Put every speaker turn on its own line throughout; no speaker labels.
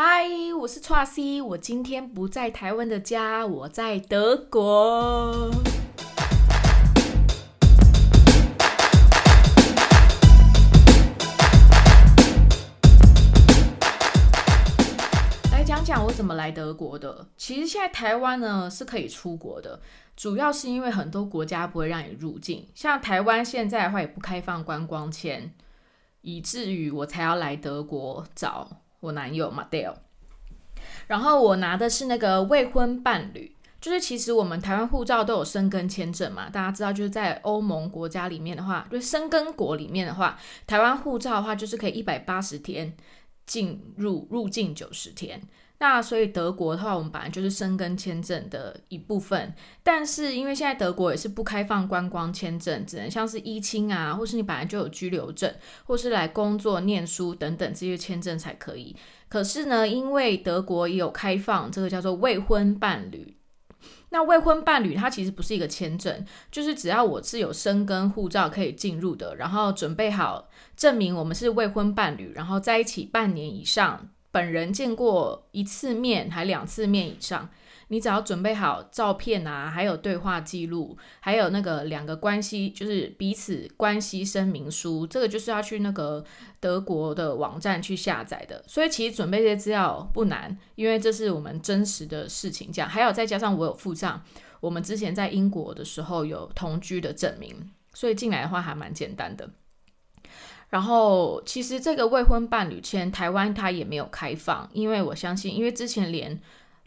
嗨，我是 Tracy，我今天不在台湾的家，我在德国。来讲讲我怎么来德国的。其实现在台湾呢是可以出国的，主要是因为很多国家不会让你入境，像台湾现在的话也不开放观光签，以至于我才要来德国找。我男友 Madel，然后我拿的是那个未婚伴侣，就是其实我们台湾护照都有生根签证嘛，大家知道就是在欧盟国家里面的话，就是生根国里面的话，台湾护照的话就是可以一百八十天进入入境九十天。那所以德国的话，我们本来就是申根签证的一部分，但是因为现在德国也是不开放观光签证，只能像是一亲啊，或是你本来就有居留证，或是来工作、念书等等这些签证才可以。可是呢，因为德国也有开放这个叫做未婚伴侣，那未婚伴侣它其实不是一个签证，就是只要我是有生根护照可以进入的，然后准备好证明我们是未婚伴侣，然后在一起半年以上。本人见过一次面还两次面以上，你只要准备好照片啊，还有对话记录，还有那个两个关系就是彼此关系声明书，这个就是要去那个德国的网站去下载的。所以其实准备这些资料不难，因为这是我们真实的事情。这样还有再加上我有附上我们之前在英国的时候有同居的证明，所以进来的话还蛮简单的。然后，其实这个未婚伴侣签，台湾它也没有开放，因为我相信，因为之前连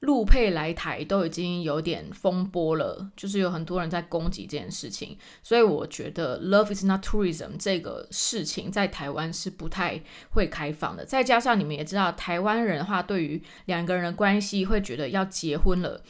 陆配来台都已经有点风波了，就是有很多人在攻击这件事情，所以我觉得 “love is not tourism” 这个事情在台湾是不太会开放的。再加上你们也知道，台湾人的话，对于两个人的关系会觉得要结婚了。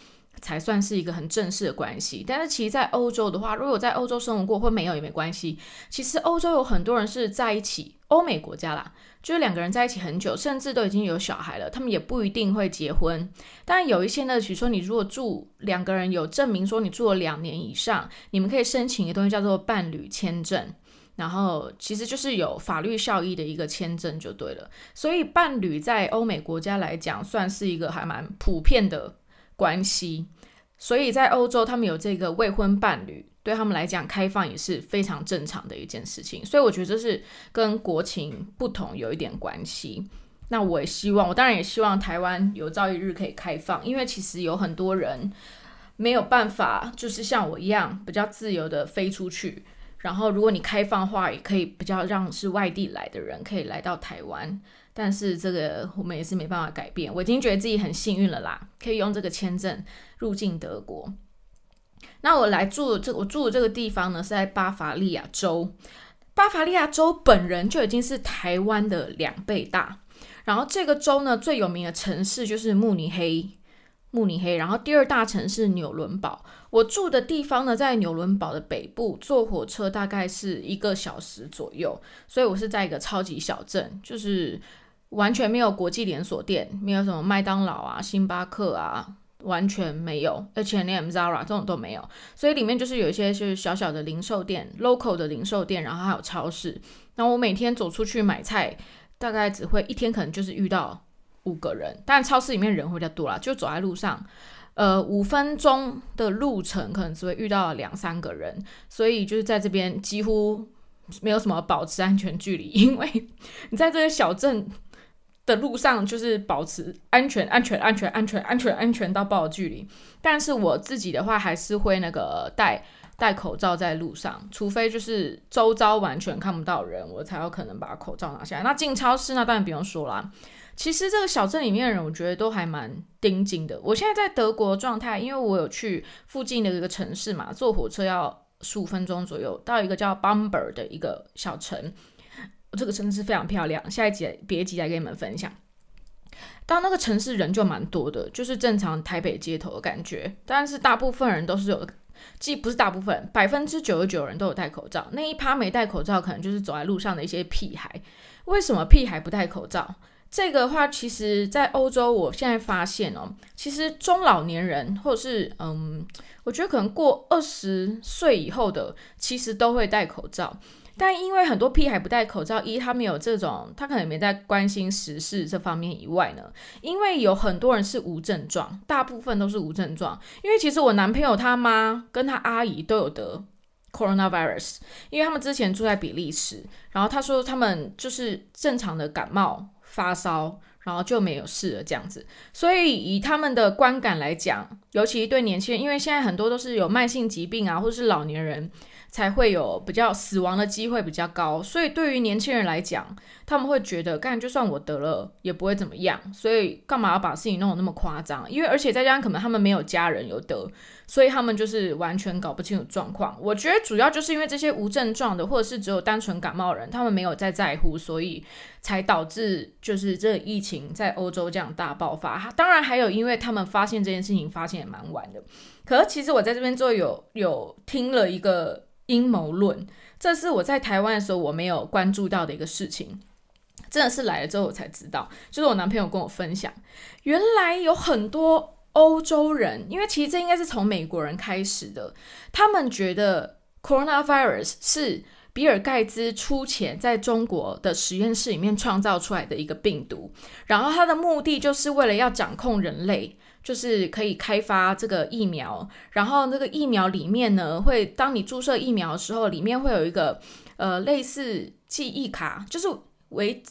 才算是一个很正式的关系，但是其实，在欧洲的话，如果在欧洲生活过或没有也没关系。其实欧洲有很多人是在一起，欧美国家啦，就是两个人在一起很久，甚至都已经有小孩了，他们也不一定会结婚。但有一些呢，比如说你如果住两个人有证明说你住了两年以上，你们可以申请一个东西叫做伴侣签证，然后其实就是有法律效益的一个签证就对了。所以伴侣在欧美国家来讲，算是一个还蛮普遍的。关系，所以在欧洲，他们有这个未婚伴侣，对他们来讲，开放也是非常正常的一件事情。所以我觉得这是跟国情不同有一点关系。那我也希望，我当然也希望台湾有朝一日可以开放，因为其实有很多人没有办法，就是像我一样比较自由的飞出去。然后，如果你开放的话，也可以比较让是外地来的人可以来到台湾。但是这个我们也是没办法改变。我已经觉得自己很幸运了啦，可以用这个签证入境德国。那我来住这，我住的这个地方呢是在巴伐利亚州。巴伐利亚州本人就已经是台湾的两倍大。然后这个州呢最有名的城市就是慕尼黑，慕尼黑。然后第二大城市纽伦堡。我住的地方呢在纽伦堡的北部，坐火车大概是一个小时左右。所以我是在一个超级小镇，就是。完全没有国际连锁店，没有什么麦当劳啊、星巴克啊，完全没有，而且连 Zara 这种都没有。所以里面就是有一些是小小的零售店，local 的零售店，然后还有超市。那我每天走出去买菜，大概只会一天可能就是遇到五个人，但超市里面人会比较多啦，就走在路上，呃，五分钟的路程可能只会遇到两三个人。所以就是在这边几乎没有什么保持安全距离，因为你在这个小镇。的路上就是保持安全、安全、安全、安全、安全、安全到爆的距离。但是我自己的话，还是会那个戴戴口罩在路上，除非就是周遭完全看不到人，我才有可能把口罩拿下来。那进超市那当然不用说啦。其实这个小镇里面的人，我觉得都还蛮盯紧的。我现在在德国状态，因为我有去附近的一个城市嘛，坐火车要十五分钟左右到一个叫 Bamber 的一个小城。这个城市非常漂亮，下一集别急来跟你们分享。到那个城市人就蛮多的，就是正常台北街头的感觉。但是大部分人都是有，既不是大部分，百分之九十九人都有戴口罩。那一趴没戴口罩，可能就是走在路上的一些屁孩。为什么屁孩不戴口罩？这个话，其实在欧洲，我现在发现哦，其实中老年人或者是嗯，我觉得可能过二十岁以后的，其实都会戴口罩。但因为很多屁孩不戴口罩，一他们有这种，他可能没在关心时事这方面以外呢，因为有很多人是无症状，大部分都是无症状。因为其实我男朋友他妈跟他阿姨都有得 coronavirus，因为他们之前住在比利时，然后他说他们就是正常的感冒发烧。然后就没有事了，这样子。所以以他们的观感来讲，尤其对年轻人，因为现在很多都是有慢性疾病啊，或者是老年人。才会有比较死亡的机会比较高，所以对于年轻人来讲，他们会觉得，干就算我得了也不会怎么样，所以干嘛要把事情弄得那么夸张？因为而且再加上可能他们没有家人有得，所以他们就是完全搞不清楚状况。我觉得主要就是因为这些无症状的，或者是只有单纯感冒人，他们没有在在乎，所以才导致就是这疫情在欧洲这样大爆发。当然还有，因为他们发现这件事情发现也蛮晚的。可是其实我在这边做有有听了一个。阴谋论，这是我在台湾的时候我没有关注到的一个事情，真的是来了之后我才知道。就是我男朋友跟我分享，原来有很多欧洲人，因为其实这应该是从美国人开始的，他们觉得 coronavirus 是比尔盖茨出钱在中国的实验室里面创造出来的一个病毒，然后他的目的就是为了要掌控人类。就是可以开发这个疫苗，然后那个疫苗里面呢，会当你注射疫苗的时候，里面会有一个呃类似记忆卡，就是为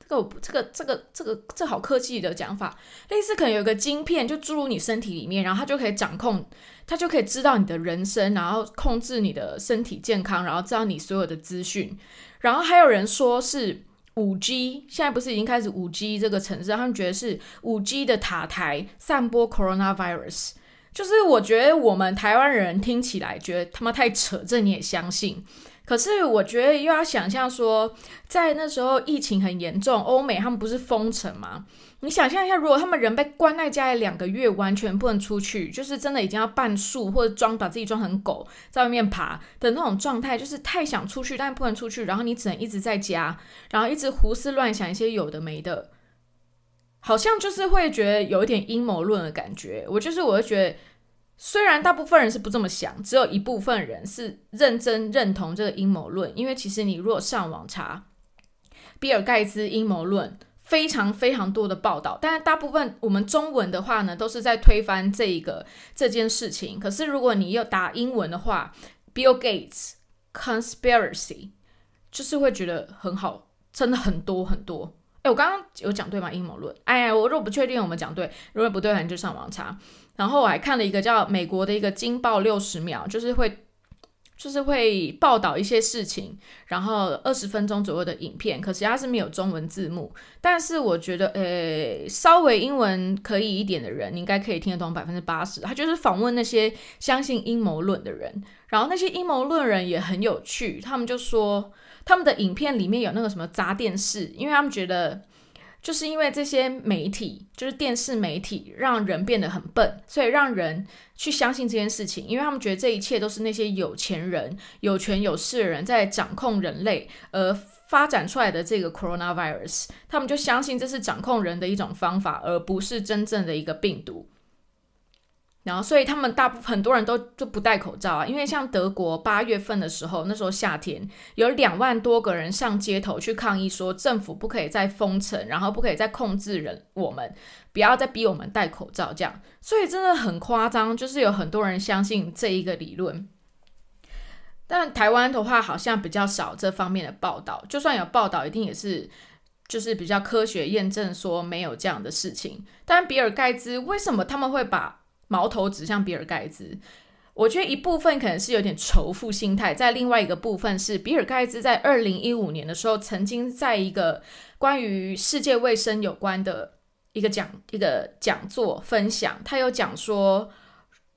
这个这个这个这个这好科技的讲法，类似可能有一个晶片就注入你身体里面，然后它就可以掌控，它就可以知道你的人生，然后控制你的身体健康，然后知道你所有的资讯，然后还有人说是。五 G 现在不是已经开始五 G 这个城市，他们觉得是五 G 的塔台散播 coronavirus，就是我觉得我们台湾人听起来觉得他妈太扯，这你也相信？可是我觉得又要想象说，在那时候疫情很严重，欧美他们不是封城吗？你想象一下，如果他们人被关在家里两个月，完全不能出去，就是真的已经要半树或者装把自己装成狗在外面爬的那种状态，就是太想出去，但不能出去，然后你只能一直在家，然后一直胡思乱想一些有的没的，好像就是会觉得有一点阴谋论的感觉。我就是，我会觉得。虽然大部分人是不这么想，只有一部分人是认真认同这个阴谋论。因为其实你如果上网查比尔盖茨阴谋论，非常非常多的报道，但是大部分我们中文的话呢，都是在推翻这一个这件事情。可是如果你要打英文的话，Bill Gates conspiracy，就是会觉得很好，真的很多很多。哎，我刚刚有讲对吗？阴谋论？哎呀，我如果不确定，我们讲对；如果不对，你就上网查。然后我还看了一个叫美国的一个《惊爆六十秒》，就是会就是会报道一些事情，然后二十分钟左右的影片，可是它是没有中文字幕。但是我觉得，呃，稍微英文可以一点的人，你应该可以听得懂百分之八十。他就是访问那些相信阴谋论的人，然后那些阴谋论人也很有趣，他们就说他们的影片里面有那个什么砸电视，因为他们觉得。就是因为这些媒体，就是电视媒体，让人变得很笨，所以让人去相信这件事情，因为他们觉得这一切都是那些有钱人、有权有势的人在掌控人类，而发展出来的这个 coronavirus，他们就相信这是掌控人的一种方法，而不是真正的一个病毒。然后，所以他们大部分很多人都就不戴口罩啊，因为像德国八月份的时候，那时候夏天有两万多个人上街头去抗议，说政府不可以再封城，然后不可以再控制人，我们不要再逼我们戴口罩这样。所以真的很夸张，就是有很多人相信这一个理论。但台湾的话，好像比较少这方面的报道，就算有报道，一定也是就是比较科学验证说没有这样的事情。但比尔盖茨为什么他们会把？矛头指向比尔盖茨，我觉得一部分可能是有点仇富心态，在另外一个部分是比尔盖茨在二零一五年的时候，曾经在一个关于世界卫生有关的一个讲一个讲座分享，他有讲说，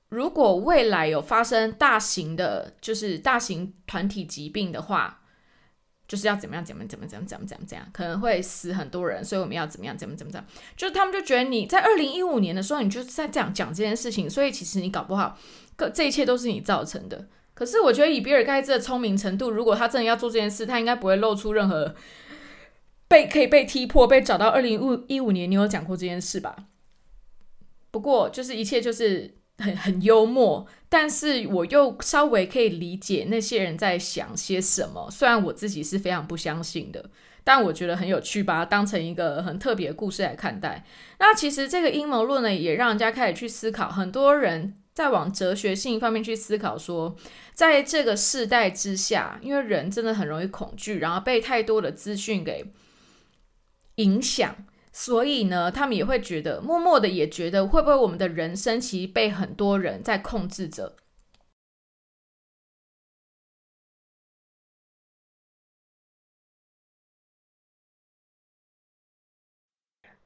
如果未来有发生大型的，就是大型团体疾病的话。就是要怎么样怎么怎么怎么怎么怎么怎样，可能会死很多人，所以我们要怎么样怎么怎么怎么，就是他们就觉得你在二零一五年的时候，你就是在这样讲这件事情，所以其实你搞不好，这这一切都是你造成的。可是我觉得以比尔盖茨的聪明程度，如果他真的要做这件事，他应该不会露出任何被可以被踢破、被找到二零五一五年你有讲过这件事吧？不过就是一切就是很很幽默，但是我又稍微可以理解那些人在想些什么。虽然我自己是非常不相信的，但我觉得很有趣，把它当成一个很特别的故事来看待。那其实这个阴谋论呢，也让人家开始去思考，很多人在往哲学性方面去思考，说在这个世代之下，因为人真的很容易恐惧，然后被太多的资讯给影响。所以呢，他们也会觉得，默默的也觉得，会不会我们的人生其实被很多人在控制着？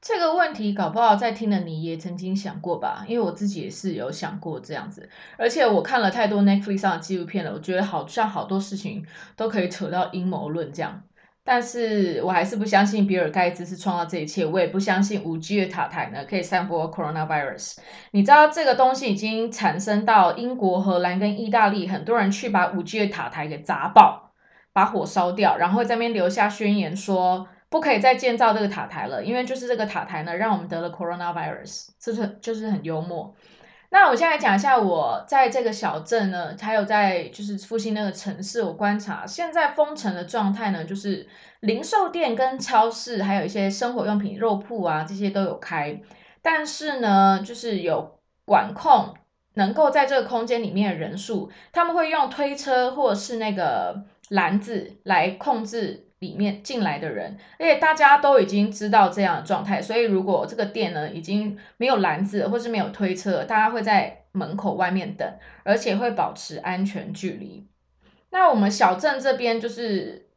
这个问题搞不好在听的你也曾经想过吧？因为我自己也是有想过这样子，而且我看了太多 Netflix 上的纪录片了，我觉得好像好多事情都可以扯到阴谋论这样。但是我还是不相信比尔盖茨是创造这一切，我也不相信五 G 的塔台呢可以散播 coronavirus。你知道这个东西已经产生到英国、荷兰跟意大利，很多人去把五 G 的塔台给砸爆，把火烧掉，然后在那边留下宣言说不可以再建造这个塔台了，因为就是这个塔台呢让我们得了 coronavirus，这是就是很幽默。那我现在讲一下，我在这个小镇呢，还有在就是附近那个城市，我观察现在封城的状态呢，就是零售店跟超市，还有一些生活用品、肉铺啊，这些都有开，但是呢，就是有管控，能够在这个空间里面的人数，他们会用推车或者是那个篮子来控制。里面进来的人，而且大家都已经知道这样的状态，所以如果这个店呢已经没有篮子或是没有推车，大家会在门口外面等，而且会保持安全距离。那我们小镇这边就是。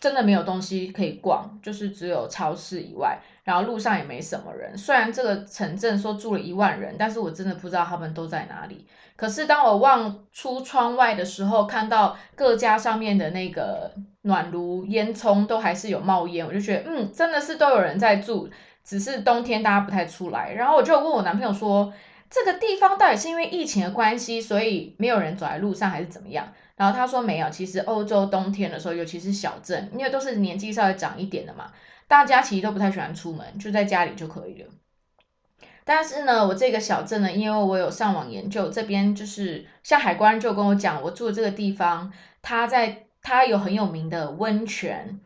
真的没有东西可以逛，就是只有超市以外，然后路上也没什么人。虽然这个城镇说住了一万人，但是我真的不知道他们都在哪里。可是当我望出窗外的时候，看到各家上面的那个暖炉烟囱都还是有冒烟，我就觉得，嗯，真的是都有人在住，只是冬天大家不太出来。然后我就问我男朋友说，这个地方到底是因为疫情的关系，所以没有人走在路上，还是怎么样？然后他说没有，其实欧洲冬天的时候，尤其是小镇，因为都是年纪稍微长一点的嘛，大家其实都不太喜欢出门，就在家里就可以了。但是呢，我这个小镇呢，因为我有上网研究，这边就是像海关就跟我讲，我住的这个地方，它在它有很有名的温泉。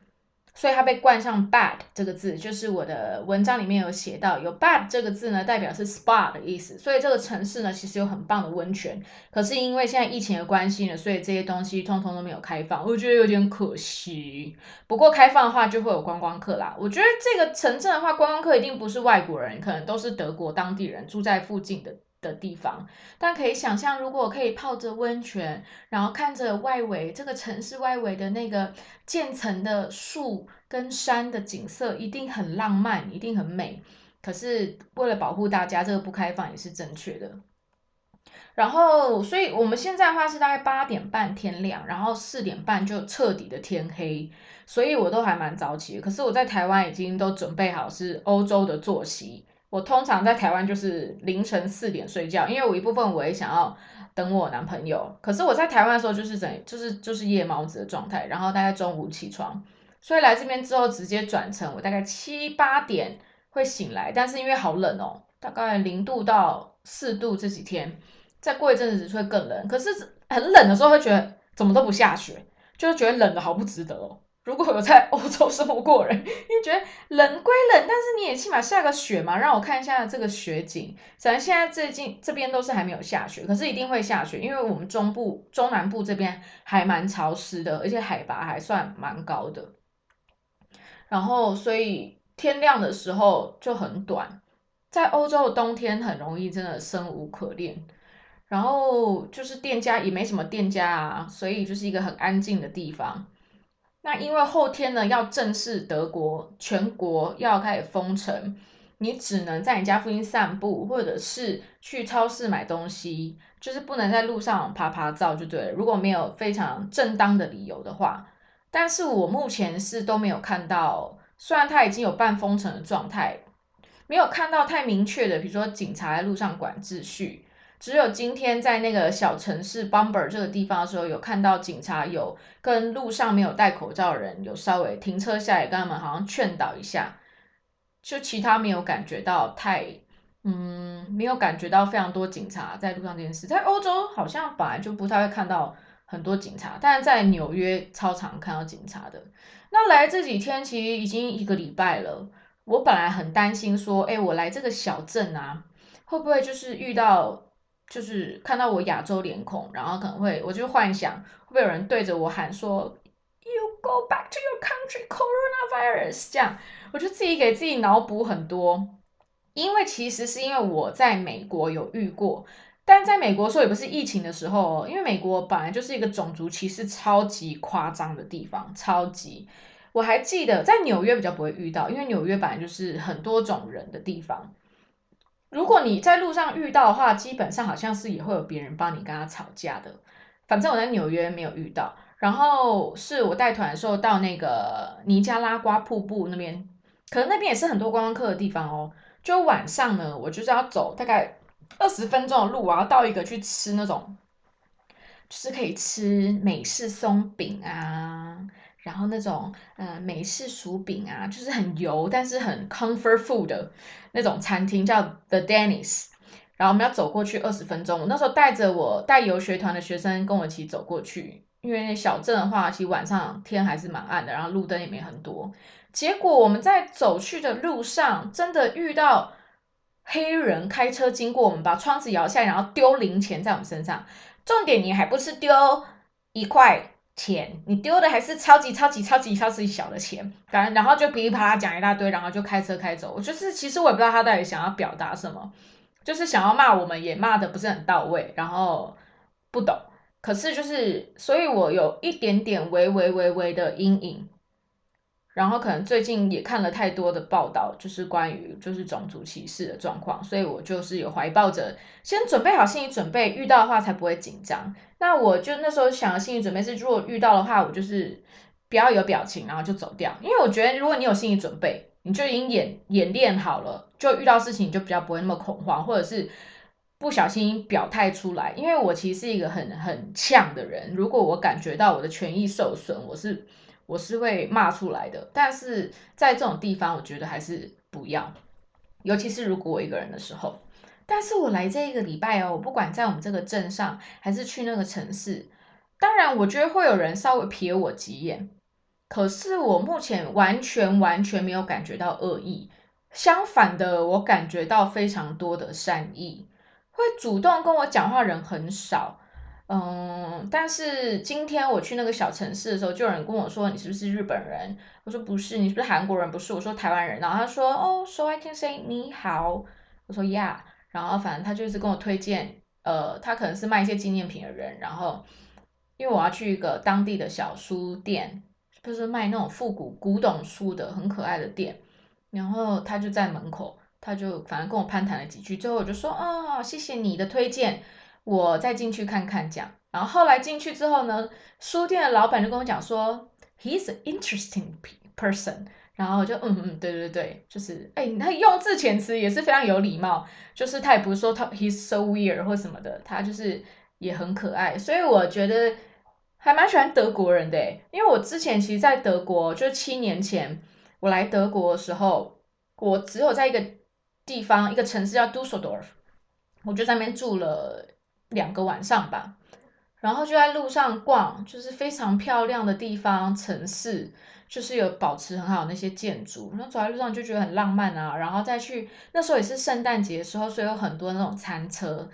所以它被冠上 bad 这个字，就是我的文章里面有写到，有 bad 这个字呢，代表是 spa 的意思。所以这个城市呢，其实有很棒的温泉。可是因为现在疫情的关系呢，所以这些东西通通都没有开放，我觉得有点可惜。不过开放的话，就会有观光客啦。我觉得这个城镇的话，观光客一定不是外国人，可能都是德国当地人住在附近的。的地方，但可以想象，如果可以泡着温泉，然后看着外围这个城市外围的那个渐层的树跟山的景色，一定很浪漫，一定很美。可是为了保护大家，这个不开放也是正确的。然后，所以我们现在的话是大概八点半天亮，然后四点半就彻底的天黑，所以我都还蛮早起。可是我在台湾已经都准备好是欧洲的作息。我通常在台湾就是凌晨四点睡觉，因为我一部分我也想要等我男朋友。可是我在台湾的时候就是整就是就是夜猫子的状态，然后大概中午起床，所以来这边之后直接转成我大概七八点会醒来，但是因为好冷哦，大概零度到四度这几天，再过一阵子会更冷。可是很冷的时候会觉得怎么都不下雪，就觉得冷的好不值得哦。如果有在欧洲生活过人，你觉得冷归冷，但是你也起码下个雪嘛，让我看一下这个雪景。咱现在最近这边都是还没有下雪，可是一定会下雪，因为我们中部、中南部这边还蛮潮湿的，而且海拔还算蛮高的。然后，所以天亮的时候就很短，在欧洲的冬天很容易真的生无可恋。然后就是店家也没什么店家啊，所以就是一个很安静的地方。那因为后天呢要正式德国全国要开始封城，你只能在你家附近散步，或者是去超市买东西，就是不能在路上拍拍照就对了。如果没有非常正当的理由的话，但是我目前是都没有看到，虽然它已经有半封城的状态，没有看到太明确的，比如说警察在路上管秩序。只有今天在那个小城市 Bumber 这个地方的时候，有看到警察有跟路上没有戴口罩的人有稍微停车下来，跟他们好像劝导一下。就其他没有感觉到太嗯，没有感觉到非常多警察在路上这件事。在欧洲好像本来就不太会看到很多警察，但是在纽约超常看到警察的。那来这几天其实已经一个礼拜了，我本来很担心说，哎，我来这个小镇啊，会不会就是遇到，就是看到我亚洲脸孔，然后可能会，我就幻想会不会有人对着我喊说，You go back to your country, coronavirus，这样，我就自己给自己脑补很多。因为其实是因为我在美国有遇过，但在美国说也不是疫情的时候，因为美国本来就是一个种族歧视超级夸张的地方，超级。我还记得在纽约比较不会遇到，因为纽约本来就是很多种人的地方。如果你在路上遇到的话，基本上好像是也会有别人帮你跟他吵架的。反正我在纽约没有遇到，然后是我带团的时候到那个尼加拉瓜瀑布那边，可能那边也是很多观光客的地方哦。就晚上呢，我就是要走大概二十分钟的路，我要到一个去吃那种，就是可以吃美式松饼啊，然后那种呃美式薯饼啊，就是很油但是很 comfort food 的那种餐厅，叫 The Dennis。然后我们要走过去二十分钟，我那时候带着我带游学团的学生跟我一起走过去，因为小镇的话，其实晚上天还是蛮暗的，然后路灯也没很多。结果我们在走去的路上，真的遇到黑人开车经过，我们把窗子摇下来，然后丢零钱在我们身上。重点你还不是丢一块钱，你丢的还是超级超级超级超级小的钱。反正然后就噼里啪啦讲一大堆，然后就开车开走。我就是其实我也不知道他到底想要表达什么，就是想要骂我们，也骂的不是很到位，然后不懂。可是就是，所以我有一点点微微微微的阴影。然后可能最近也看了太多的报道，就是关于就是种族歧视的状况，所以我就是有怀抱着先准备好心理准备，遇到的话才不会紧张。那我就那时候想的心理准备是，如果遇到的话，我就是不要有表情，然后就走掉。因为我觉得如果你有心理准备，你就已经演演练好了，就遇到事情你就比较不会那么恐慌，或者是不小心表态出来。因为我其实是一个很很呛的人，如果我感觉到我的权益受损，我是。我是会骂出来的，但是在这种地方，我觉得还是不要，尤其是如果我一个人的时候。但是我来这一个礼拜哦，我不管在我们这个镇上，还是去那个城市，当然我觉得会有人稍微瞥我几眼，可是我目前完全完全没有感觉到恶意，相反的，我感觉到非常多的善意，会主动跟我讲话人很少。嗯，但是今天我去那个小城市的时候，就有人跟我说：“你是不是日本人？”我说：“不是。”“你是不是韩国人？”“不是。”我说：“台湾人。”然后他说：“哦，so I can say 你好。”我说：“Yeah。”然后反正他就是跟我推荐，呃，他可能是卖一些纪念品的人。然后因为我要去一个当地的小书店，就是卖那种复古古董书的，很可爱的店。然后他就在门口，他就反正跟我攀谈了几句，最后我就说：“哦，谢谢你的推荐。”我再进去看看，讲。然后后来进去之后呢，书店的老板就跟我讲说，He's an interesting person。然后就嗯嗯，对对对，就是哎，他用字遣词也是非常有礼貌，就是他也不是说他 He's so weird 或什么的，他就是也很可爱。所以我觉得还蛮喜欢德国人的，因为我之前其实，在德国就七年前我来德国的时候，我只有在一个地方，一个城市叫 Dusseldorf，我就在那边住了。两个晚上吧，然后就在路上逛，就是非常漂亮的地方，城市就是有保持很好那些建筑，然后走在路上就觉得很浪漫啊。然后再去那时候也是圣诞节的时候，所以有很多那种餐车，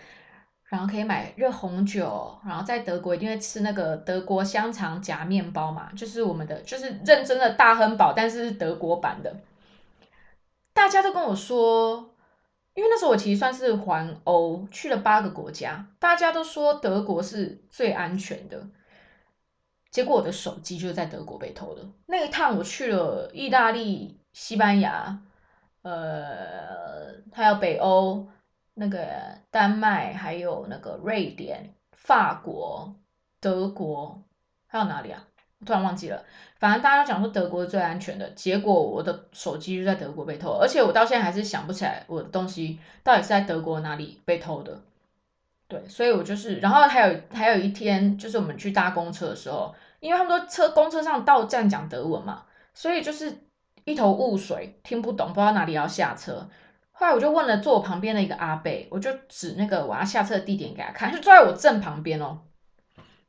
然后可以买热红酒。然后在德国一定会吃那个德国香肠夹面包嘛，就是我们的就是认真的大亨堡，但是是德国版的。大家都跟我说。因为那时候我其实算是环欧去了八个国家，大家都说德国是最安全的，结果我的手机就在德国被偷的。那一趟我去了意大利、西班牙，呃，还有北欧那个丹麦，还有那个瑞典、法国、德国，还有哪里啊？突然忘记了，反正大家都讲说德国是最安全的，结果我的手机就在德国被偷，而且我到现在还是想不起来我的东西到底是在德国哪里被偷的。对，所以我就是，然后还有还有一天，就是我们去搭公车的时候，因为他们说车公车上到站讲德文嘛，所以就是一头雾水，听不懂，不知道哪里要下车。后来我就问了坐我旁边的一个阿贝，我就指那个我要下车的地点给他看，就坐在我正旁边哦。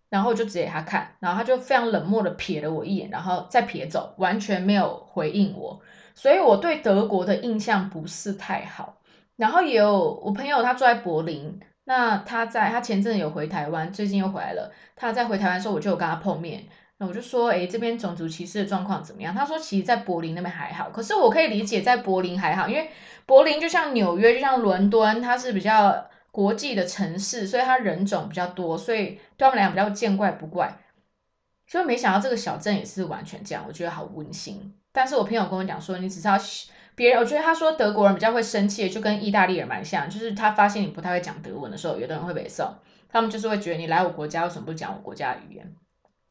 然后我就指给他看，然后他就非常冷漠的瞥了我一眼，然后再瞥走，完全没有回应我。所以我对德国的印象不是太好。然后也有我朋友他住在柏林，那他在他前阵有回台湾，最近又回来了。他在回台湾的时候，我就有跟他碰面。那我就说，哎，这边种族歧视的状况怎么样？他说，其实，在柏林那边还好。可是我可以理解，在柏林还好，因为柏林就像纽约，就像伦敦，它是比较国际的城市，所以它人种比较多，所以对他们来讲比较见怪不怪。所以没想到这个小镇也是完全这样，我觉得好温馨。但是我朋友跟我讲说，你只是要别人，我觉得他说德国人比较会生气，就跟意大利人蛮像，就是他发现你不太会讲德文的时候，有的人会被送，他们就是会觉得你来我国家为什么不讲我国家的语言？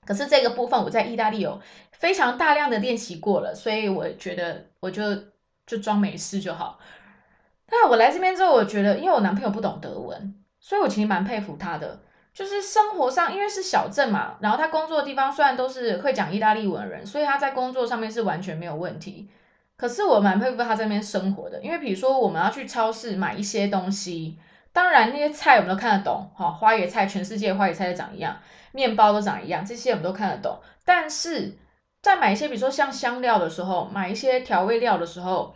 可是这个部分我在意大利有非常大量的练习过了，所以我觉得我就就装没事就好。那我来这边之后，我觉得因为我男朋友不懂德文，所以我其实蛮佩服他的。就是生活上，因为是小镇嘛，然后他工作的地方虽然都是会讲意大利文的人，所以他在工作上面是完全没有问题。可是我蛮佩服他这边生活的，因为比如说我们要去超市买一些东西。当然，那些菜我们都看得懂，哈，花椰菜，全世界花椰菜都长一样，面包都长一样，这些我们都看得懂。但是在买一些，比如说像香料的时候，买一些调味料的时候，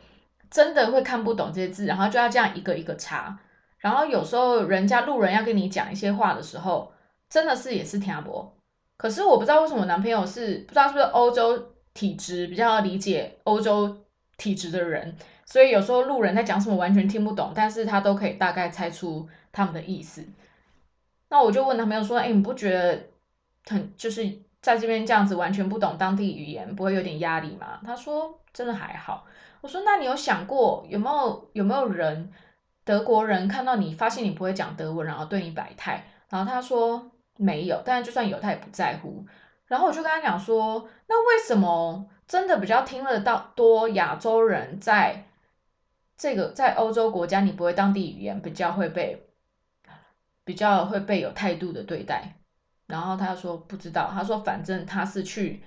真的会看不懂这些字，然后就要这样一个一个查。然后有时候人家路人要跟你讲一些话的时候，真的是也是听不。可是我不知道为什么男朋友是不知道是不是欧洲体质比较理解欧洲体质的人。所以有时候路人在讲什么完全听不懂，但是他都可以大概猜出他们的意思。那我就问他朋友说：“哎，你不觉得很就是在这边这样子完全不懂当地语言，不会有点压力吗？”他说：“真的还好。”我说：“那你有想过有没有有没有人德国人看到你发现你不会讲德文，然后对你摆态？”然后他说：“没有，但是就算有，他也不在乎。”然后我就跟他讲说：“那为什么真的比较听得到多亚洲人在？”这个在欧洲国家，你不会当地语言，比较会被比较会被有态度的对待。然后他说不知道，他说反正他是去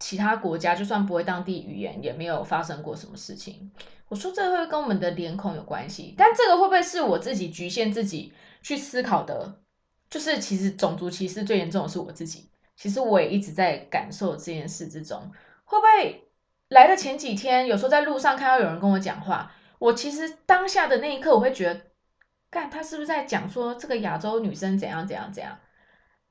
其他国家，就算不会当地语言，也没有发生过什么事情。我说这会跟我们的脸孔有关系，但这个会不会是我自己局限自己去思考的？就是其实种族歧视最严重的是我自己。其实我也一直在感受这件事之中，会不会？来的前几天，有时候在路上看到有人跟我讲话，我其实当下的那一刻，我会觉得，干他是不是在讲说这个亚洲女生怎样怎样怎样？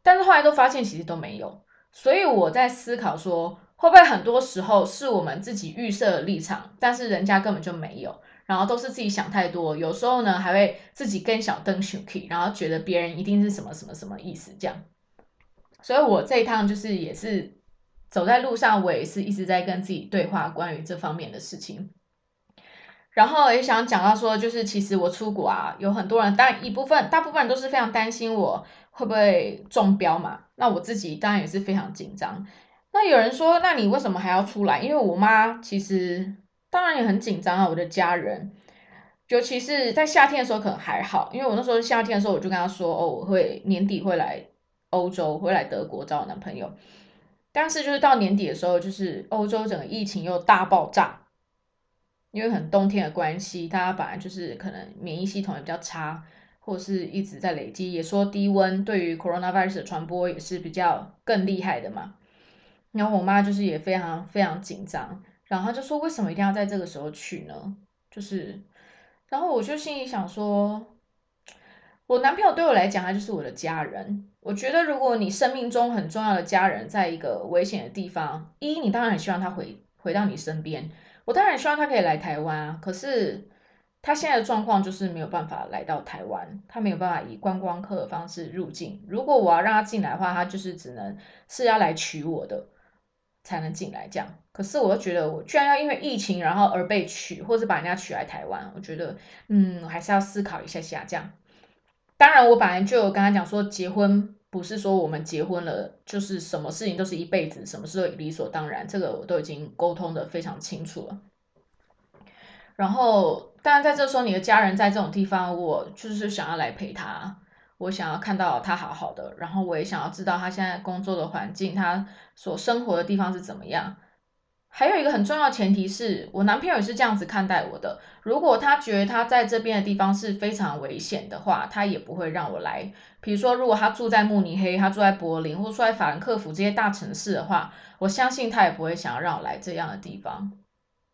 但是后来都发现其实都没有，所以我在思考说，会不会很多时候是我们自己预设的立场，但是人家根本就没有，然后都是自己想太多，有时候呢还会自己跟小灯 s h 然后觉得别人一定是什么什么什么意思这样。所以我这一趟就是也是。走在路上，我也是一直在跟自己对话关于这方面的事情。然后也想讲到说，就是其实我出国啊，有很多人，当然一部分，大部分人都是非常担心我会不会中标嘛。那我自己当然也是非常紧张。那有人说，那你为什么还要出来？因为我妈其实当然也很紧张啊，我的家人，尤其是在夏天的时候可能还好，因为我那时候夏天的时候我就跟她说，哦，我会年底会来欧洲，会来德国找我男朋友。但是就是到年底的时候，就是欧洲整个疫情又大爆炸，因为很冬天的关系，大家本来就是可能免疫系统也比较差，或是一直在累积，也说低温对于 coronavirus 的传播也是比较更厉害的嘛。然后我妈就是也非常非常紧张，然后她就说为什么一定要在这个时候去呢？就是，然后我就心里想说。我男朋友对我来讲，他就是我的家人。我觉得，如果你生命中很重要的家人在一个危险的地方，一，你当然很希望他回回到你身边。我当然希望他可以来台湾啊。可是他现在的状况就是没有办法来到台湾，他没有办法以观光客的方式入境。如果我要让他进来的话，他就是只能是要来娶我的才能进来这样。可是我又觉得，我居然要因为疫情然后而被娶，或者把人家娶来台湾，我觉得，嗯，还是要思考一下下这样。当然，我本来就有跟他讲说，结婚不是说我们结婚了就是什么事情都是一辈子，什么事都理所当然，这个我都已经沟通的非常清楚了。然后，当然在这时候，你的家人在这种地方，我就是想要来陪他，我想要看到他好好的，然后我也想要知道他现在工作的环境，他所生活的地方是怎么样。还有一个很重要的前提是我男朋友也是这样子看待我的。如果他觉得他在这边的地方是非常危险的话，他也不会让我来。比如说，如果他住在慕尼黑，他住在柏林，或住在法兰克福这些大城市的话，我相信他也不会想要让我来这样的地方。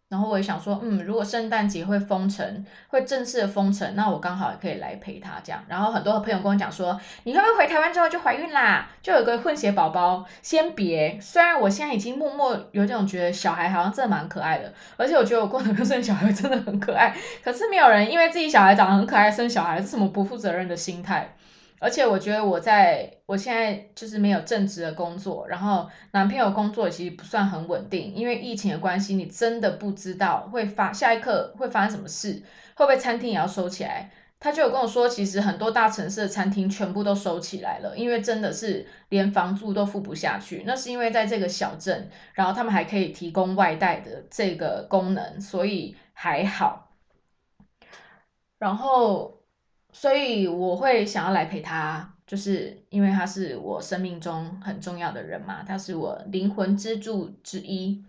然后我也想说，嗯，如果圣诞节会封城，会正式的封城，那我刚好也可以来陪他这样。然后很多朋友跟我讲说，你会不会回台湾之后就怀孕啦？就有个混血宝宝？先别，虽然我现在已经默默有这种觉得小孩好像真的蛮可爱的，而且我觉得我过年生小孩真的很可爱。可是没有人因为自己小孩长得很可爱生小孩，是什么不负责任的心态？而且我觉得我在我现在就是没有正职的工作，然后男朋友工作其实不算很稳定，因为疫情的关系，你真的不知道会发下一刻会发生什么事，会不会餐厅也要收起来？他就有跟我说，其实很多大城市的餐厅全部都收起来了，因为真的是连房租都付不下去。那是因为在这个小镇，然后他们还可以提供外带的这个功能，所以还好。然后。所以我会想要来陪他，就是因为他是我生命中很重要的人嘛，他是我灵魂支柱之一。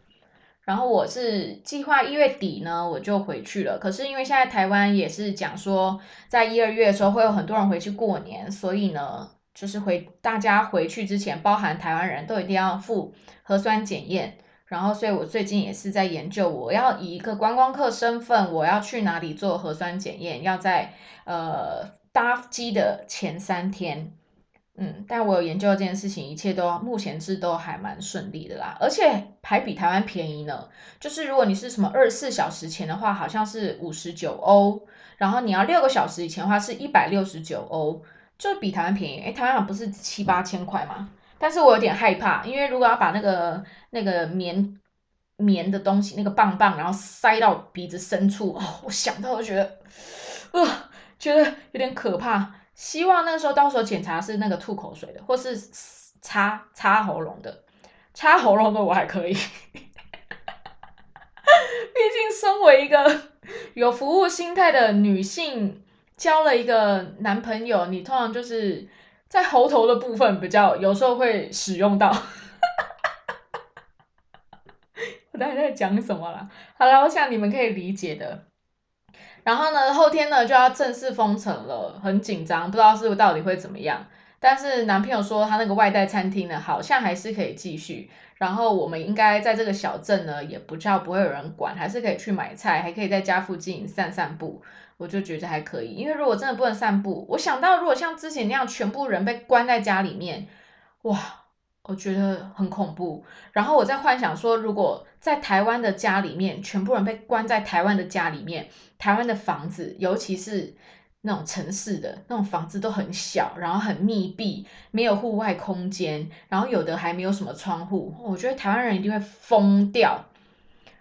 然后我是计划一月底呢，我就回去了。可是因为现在台湾也是讲说，在一二月的时候会有很多人回去过年，所以呢，就是回大家回去之前，包含台湾人都一定要付核酸检验。然后，所以我最近也是在研究，我要以一个观光客身份，我要去哪里做核酸检验？要在呃搭机的前三天，嗯，但我有研究这件事情，一切都目前是都还蛮顺利的啦，而且还比台湾便宜呢。就是如果你是什么二十四小时前的话，好像是五十九欧，然后你要六个小时以前的话是一百六十九欧，就比台湾便宜。哎，台湾不是七八千块吗？但是我有点害怕，因为如果要把那个那个棉棉的东西，那个棒棒，然后塞到鼻子深处，哦，我想到就觉得，呃，觉得有点可怕。希望那个时候到时候检查是那个吐口水的，或是擦擦喉咙的，擦喉咙的我还可以。毕竟身为一个有服务心态的女性，交了一个男朋友，你通常就是。在喉头的部分比较有时候会使用到，我到底在讲什么啦？好了，我想你们可以理解的。然后呢，后天呢就要正式封城了，很紧张，不知道是到底会怎么样。但是男朋友说他那个外带餐厅呢，好像还是可以继续。然后我们应该在这个小镇呢，也不叫不会有人管，还是可以去买菜，还可以在家附近散散步。我就觉得还可以，因为如果真的不能散步，我想到如果像之前那样全部人被关在家里面，哇，我觉得很恐怖。然后我在幻想说，如果在台湾的家里面，全部人被关在台湾的家里面，台湾的房子，尤其是那种城市的那种房子都很小，然后很密闭，没有户外空间，然后有的还没有什么窗户，我觉得台湾人一定会疯掉。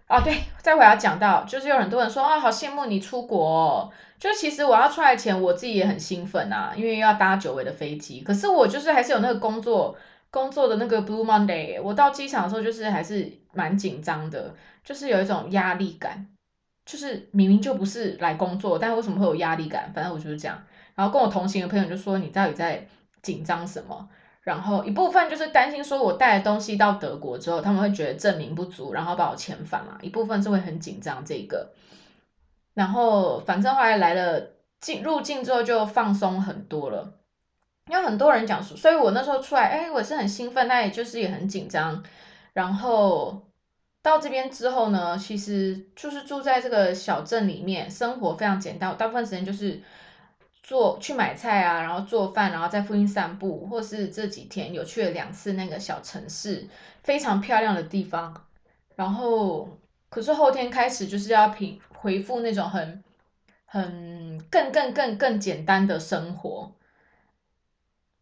啊，对，再回来讲到，就是有很多人说啊，好羡慕你出国。就其实我要出来前，我自己也很兴奋啊，因为要搭久违的飞机。可是我就是还是有那个工作工作的那个 Blue Monday。我到机场的时候，就是还是蛮紧张的，就是有一种压力感。就是明明就不是来工作，但为什么会有压力感？反正我就是这样。然后跟我同行的朋友就说：“你到底在紧张什么？”然后一部分就是担心说，我带的东西到德国之后，他们会觉得证明不足，然后把我遣返嘛。一部分是会很紧张这个。然后反正后来来了进入境之后就放松很多了，因为很多人讲说，所以我那时候出来，哎，我是很兴奋，但也就是也很紧张。然后到这边之后呢，其实就是住在这个小镇里面，生活非常简单，大部分时间就是。做去买菜啊，然后做饭，然后在附近散步，或是这几天有去了两次那个小城市，非常漂亮的地方。然后，可是后天开始就是要平回复那种很很更更更更简单的生活。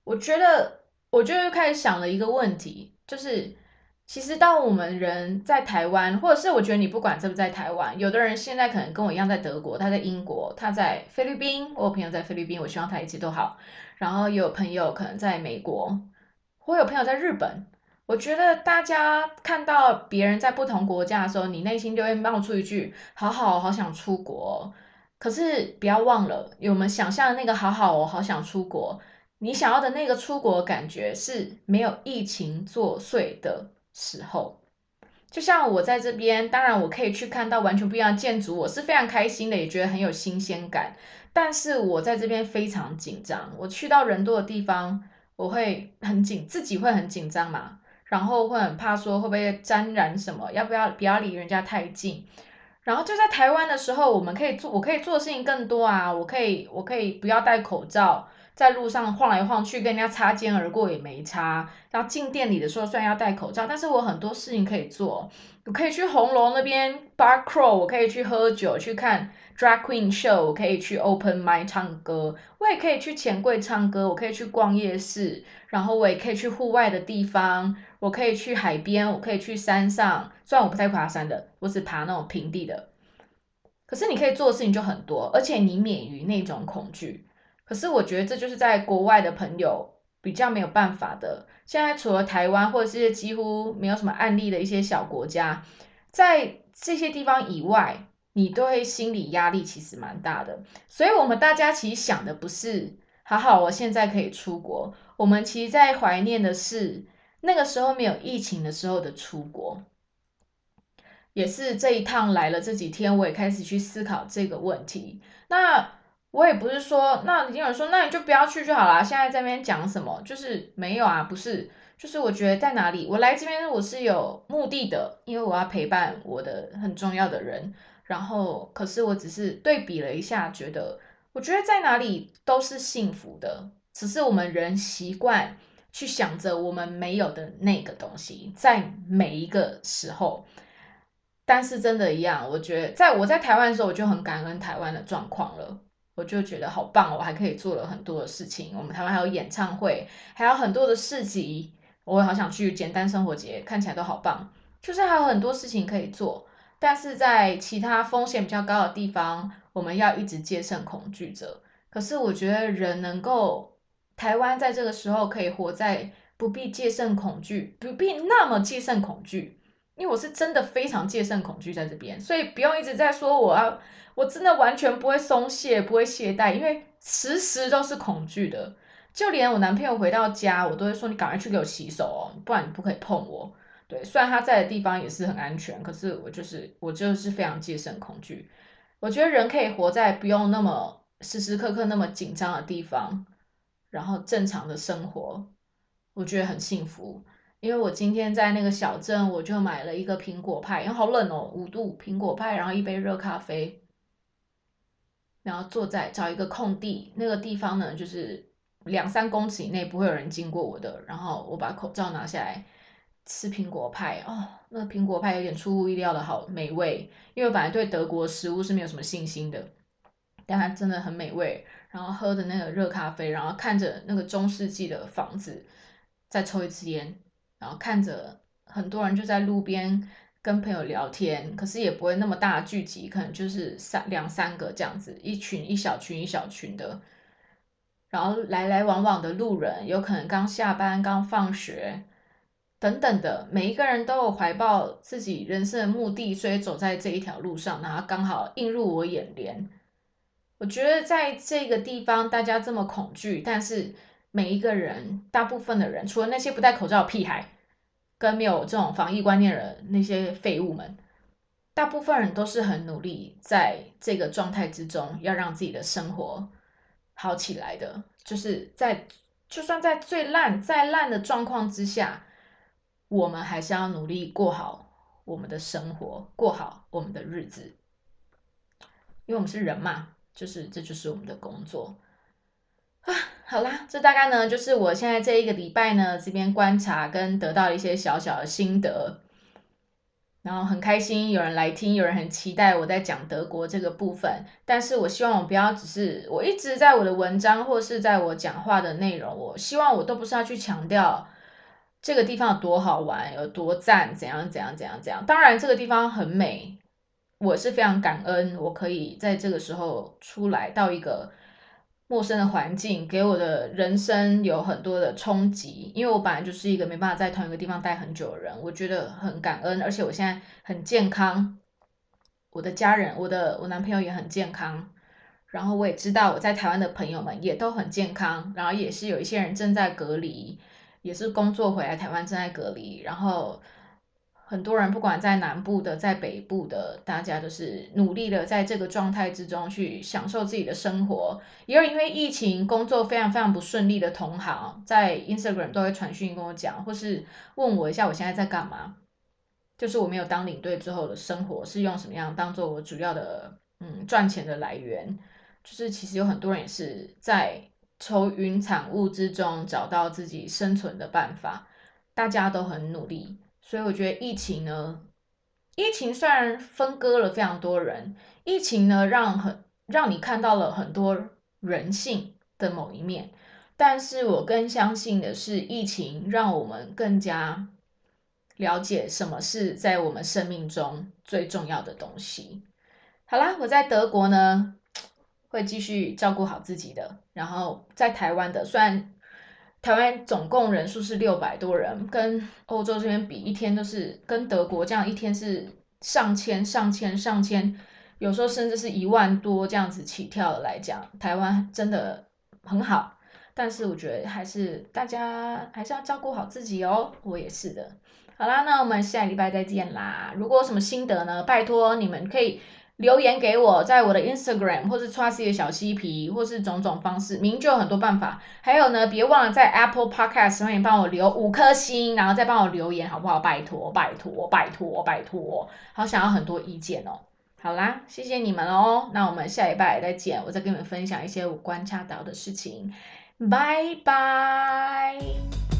我觉得，我就又开始想了一个问题，就是。其实，当我们人在台湾，或者是我觉得你不管在不在台湾，有的人现在可能跟我一样在德国，他在英国，他在菲律宾，我有朋友在菲律宾，我希望他一切都好。然后有朋友可能在美国，我有朋友在日本。我觉得大家看到别人在不同国家的时候，你内心就会冒出一句“好好，好想出国”。可是不要忘了，我们想象的那个“好好，我好想出国”，你想要的那个出国感觉是没有疫情作祟的。时候，就像我在这边，当然我可以去看到完全不一样的建筑，我是非常开心的，也觉得很有新鲜感。但是我在这边非常紧张，我去到人多的地方，我会很紧，自己会很紧张嘛，然后会很怕说会不会沾染什么，要不要不要离人家太近。然后就在台湾的时候，我们可以做，我可以做的事情更多啊，我可以我可以不要戴口罩。在路上晃来晃去，跟人家擦肩而过也没擦。然后进店里的时候，虽然要戴口罩，但是我很多事情可以做。我可以去红楼那边 bar crawl，我可以去喝酒，去看 drag queen show，我可以去 open m i 唱歌，我也可以去钱柜唱歌，我可以去逛夜市，然后我也可以去户外的地方，我可以去海边，我可以去山上。虽然我不太爬山的，我只爬那种平地的。可是你可以做的事情就很多，而且你免于那种恐惧。可是我觉得这就是在国外的朋友比较没有办法的。现在除了台湾或者是几乎没有什么案例的一些小国家，在这些地方以外，你都会心理压力其实蛮大的。所以，我们大家其实想的不是好好我现在可以出国，我们其实在怀念的是那个时候没有疫情的时候的出国。也是这一趟来了这几天，我也开始去思考这个问题。那。我也不是说，那有人说，那你就不要去就好了。现在这边讲什么，就是没有啊，不是，就是我觉得在哪里，我来这边我是有目的的，因为我要陪伴我的很重要的人。然后，可是我只是对比了一下，觉得我觉得在哪里都是幸福的，只是我们人习惯去想着我们没有的那个东西，在每一个时候。但是真的一样，我觉得在我在台湾的时候，我就很感恩台湾的状况了。我就觉得好棒，我还可以做了很多的事情。我们台湾还有演唱会，还有很多的市集，我也好想去简单生活节，看起来都好棒。就是还有很多事情可以做，但是在其他风险比较高的地方，我们要一直戒慎恐惧着。可是我觉得人能够，台湾在这个时候可以活在不必戒慎恐惧，不必那么戒慎恐惧。因为我是真的非常戒慎恐惧在这边，所以不用一直在说我要，我真的完全不会松懈，不会懈怠，因为时时都是恐惧的。就连我男朋友回到家，我都会说你赶快去给我洗手哦，不然你不可以碰我。对，虽然他在的地方也是很安全，可是我就是我就是非常戒慎恐惧。我觉得人可以活在不用那么时时刻刻那么紧张的地方，然后正常的生活，我觉得很幸福。因为我今天在那个小镇，我就买了一个苹果派，因为好冷哦，五度苹果派，然后一杯热咖啡，然后坐在找一个空地，那个地方呢，就是两三公尺以内不会有人经过我的，然后我把口罩拿下来吃苹果派，哦，那个苹果派有点出乎意料的好美味，因为本来对德国食物是没有什么信心的，但它真的很美味，然后喝的那个热咖啡，然后看着那个中世纪的房子，再抽一支烟。然后看着很多人就在路边跟朋友聊天，可是也不会那么大聚集，可能就是三两三个这样子，一群一小群一小群的。然后来来往往的路人，有可能刚下班、刚放学等等的，每一个人都有怀抱自己人生的目的，所以走在这一条路上，然后刚好映入我眼帘。我觉得在这个地方，大家这么恐惧，但是每一个人，大部分的人，除了那些不戴口罩的屁孩。跟没有这种防疫观念的那些废物们，大部分人都是很努力，在这个状态之中，要让自己的生活好起来的。就是在就算在最烂、再烂的状况之下，我们还是要努力过好我们的生活，过好我们的日子，因为我们是人嘛，就是这就是我们的工作。啊，好啦，这大概呢就是我现在这一个礼拜呢这边观察跟得到一些小小的心得，然后很开心有人来听，有人很期待我在讲德国这个部分，但是我希望我不要只是我一直在我的文章或是在我讲话的内容，我希望我都不是要去强调这个地方有多好玩，有多赞，怎样怎样怎样怎样。当然这个地方很美，我是非常感恩，我可以在这个时候出来到一个。陌生的环境给我的人生有很多的冲击，因为我本来就是一个没办法在同一个地方待很久的人，我觉得很感恩，而且我现在很健康，我的家人，我的我男朋友也很健康，然后我也知道我在台湾的朋友们也都很健康，然后也是有一些人正在隔离，也是工作回来台湾正在隔离，然后很多人不管在南部的，在北部的，大家都是努力的在这个状态之中去享受自己的生活。也有因为疫情工作非常非常不顺利的同行，在 Instagram 都会传讯跟我讲，或是问我一下我现在在干嘛。就是我没有当领队之后的生活是用什么样当做我主要的嗯赚钱的来源。就是其实有很多人也是在愁云惨雾之中找到自己生存的办法，大家都很努力。所以我觉得疫情呢，疫情虽然分割了非常多人，疫情呢让很让你看到了很多人性的某一面，但是我更相信的是，疫情让我们更加了解什么是在我们生命中最重要的东西。好啦，我在德国呢，会继续照顾好自己的，然后在台湾的虽然。台湾总共人数是六百多人，跟欧洲这边比，一天都是跟德国这样一天是上千、上千、上千，有时候甚至是一万多这样子起跳的来讲，台湾真的很好。但是我觉得还是大家还是要照顾好自己哦，我也是的。好啦，那我们下礼拜再见啦。如果有什么心得呢，拜托你们可以。留言给我，在我的 Instagram 或是 Trusty 的小嬉皮，或是种种方式，明就有很多办法。还有呢，别忘了在 Apple Podcast 上面帮我留五颗星，然后再帮我留言，好不好？拜托，拜托，拜托，拜托！好想要很多意见哦。好啦，谢谢你们哦。那我们下礼拜再见，我再跟你们分享一些我观察到的事情。拜拜。